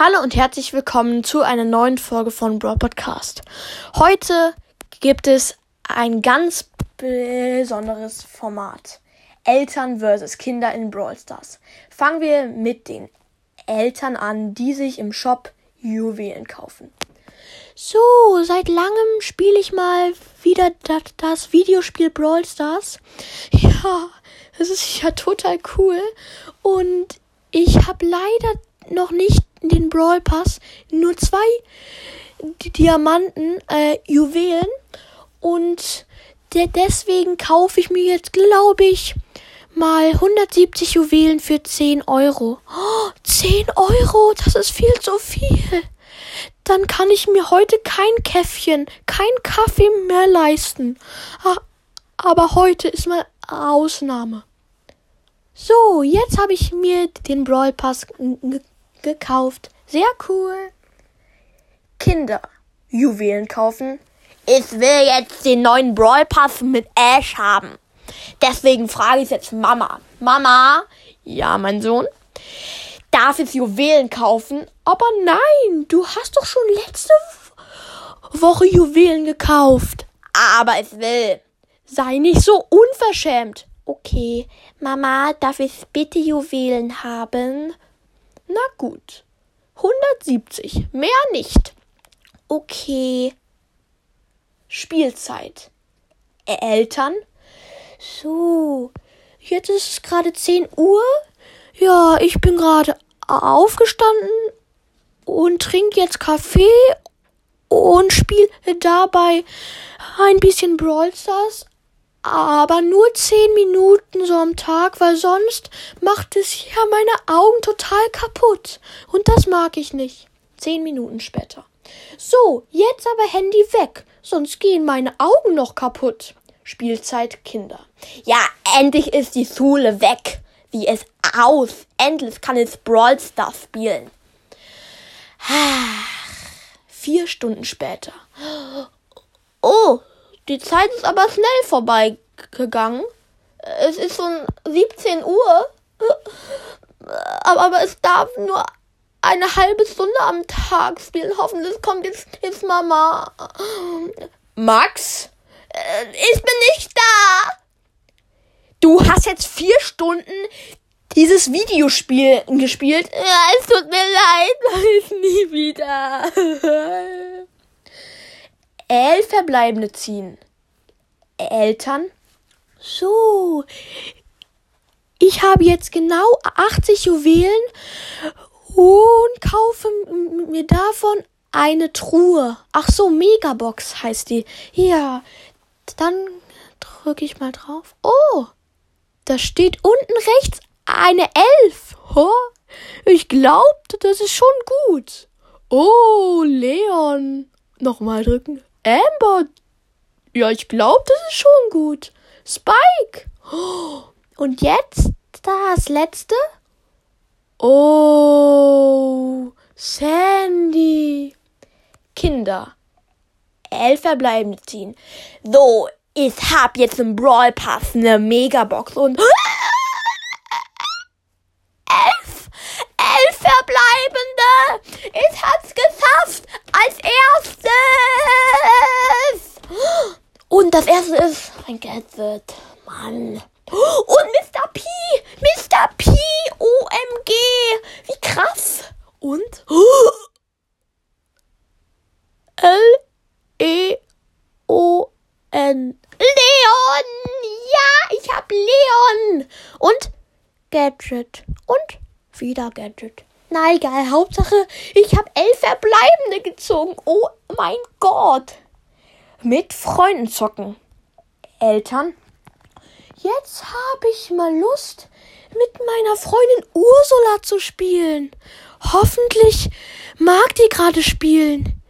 Hallo und herzlich willkommen zu einer neuen Folge von Brawl Podcast. Heute gibt es ein ganz besonderes Format. Eltern versus Kinder in Brawl Stars. Fangen wir mit den Eltern an, die sich im Shop Juwelen kaufen. So, seit langem spiele ich mal wieder das, das Videospiel Brawl Stars. Ja, das ist ja total cool. Und ich habe leider noch nicht den Brawl Pass nur zwei Diamanten, äh, Juwelen. Und de deswegen kaufe ich mir jetzt, glaube ich, mal 170 Juwelen für 10 Euro. Oh, 10 Euro, das ist viel zu viel. Dann kann ich mir heute kein Käffchen, kein Kaffee mehr leisten. Aber heute ist mal Ausnahme. So, jetzt habe ich mir den Brawl Pass gekauft. Sehr cool. Kinder, Juwelen kaufen. Ich will jetzt den neuen Brawl Pass mit Ash haben. Deswegen frage ich jetzt Mama. Mama, ja, mein Sohn, darf ich Juwelen kaufen? Aber nein, du hast doch schon letzte Woche Juwelen gekauft. Aber ich will. Sei nicht so unverschämt. Okay, Mama, darf ich bitte Juwelen haben? Na gut. 170. Mehr nicht. Okay. Spielzeit. Eltern? So. Jetzt ist es gerade 10 Uhr. Ja, ich bin gerade aufgestanden und trinke jetzt Kaffee und spiele dabei ein bisschen Brawl Stars aber nur zehn Minuten so am Tag, weil sonst macht es ja meine Augen total kaputt. Und das mag ich nicht. Zehn Minuten später. So, jetzt aber Handy weg, sonst gehen meine Augen noch kaputt. Spielzeit Kinder. Ja, endlich ist die Schule weg. Wie es aus. Endlich kann es Brawl Stars spielen. Vier Stunden später. Oh, die Zeit ist aber schnell vorbeigegangen. Es ist schon 17 Uhr. Aber, es darf nur eine halbe Stunde am Tag spielen. Hoffentlich kommt jetzt, jetzt Mama. Max? Äh, ich bin nicht da. Du hast jetzt vier Stunden dieses Videospiel gespielt. Ja, es tut mir leid, ich nie wieder. Elf verbleibende ziehen. Eltern. So. Ich habe jetzt genau 80 Juwelen und kaufe mir davon eine Truhe. Ach so, Megabox heißt die. Ja, dann drücke ich mal drauf. Oh, da steht unten rechts eine Elf. Oh, ich glaube, das ist schon gut. Oh, Leon. Nochmal drücken. Amber. Ja, ich glaube, das ist schon gut. Spike. Und jetzt das letzte. Oh, Sandy. Kinder. Elf verbleibende ziehen. So, ich hab jetzt im Brawl Pass eine Megabox und elf, elf verbleibende. Ich hab's geschafft als erstes. Und das erste ist ein Gadget. Mann. Und Mr. P. Mr. P. OMG. Wie krass. Und L. E. O. N. Leon. Ja, ich hab Leon. Und Gadget. Und wieder Gadget. Na egal, Hauptsache, ich habe elf Verbleibende gezogen. Oh mein Gott. Mit Freunden zocken. Eltern. Jetzt habe ich mal Lust, mit meiner Freundin Ursula zu spielen. Hoffentlich mag die gerade spielen.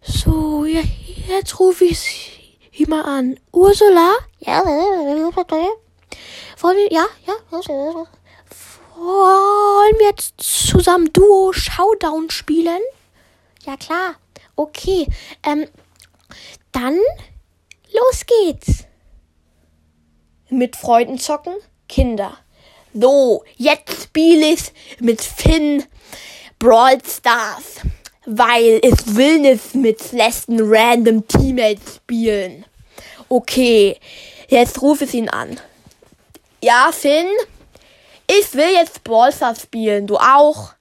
So, ja, jetzt rufe ich sie mal an. Ursula? Ja, wollen wir, ja, ja, wollen wir jetzt zusammen Duo Showdown spielen? Ja, klar. Okay. Ähm, dann los geht's. Mit Freunden zocken? Kinder. So, jetzt spiele ich mit Finn Brawl Stars, weil es will nicht mit letzten random Teammates spielen. Okay, jetzt rufe ich ihn an. Ja, Finn, ich will jetzt Brawl Stars spielen. Du auch?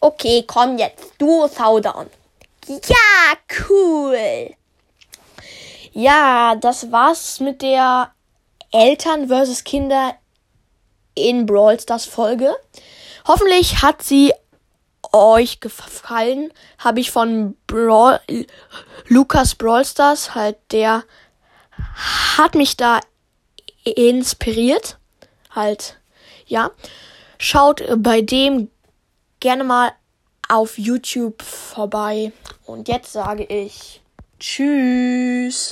Okay, komm jetzt. Du Showdown. Ja, cool. Ja, das war's mit der Eltern versus Kinder in Brawl Stars Folge. Hoffentlich hat sie euch gefallen. Habe ich von Brawl, Lukas Brawl Stars, halt der hat mich da inspiriert. Halt, ja. Schaut bei dem gerne mal auf YouTube vorbei. Und jetzt sage ich Tschüss.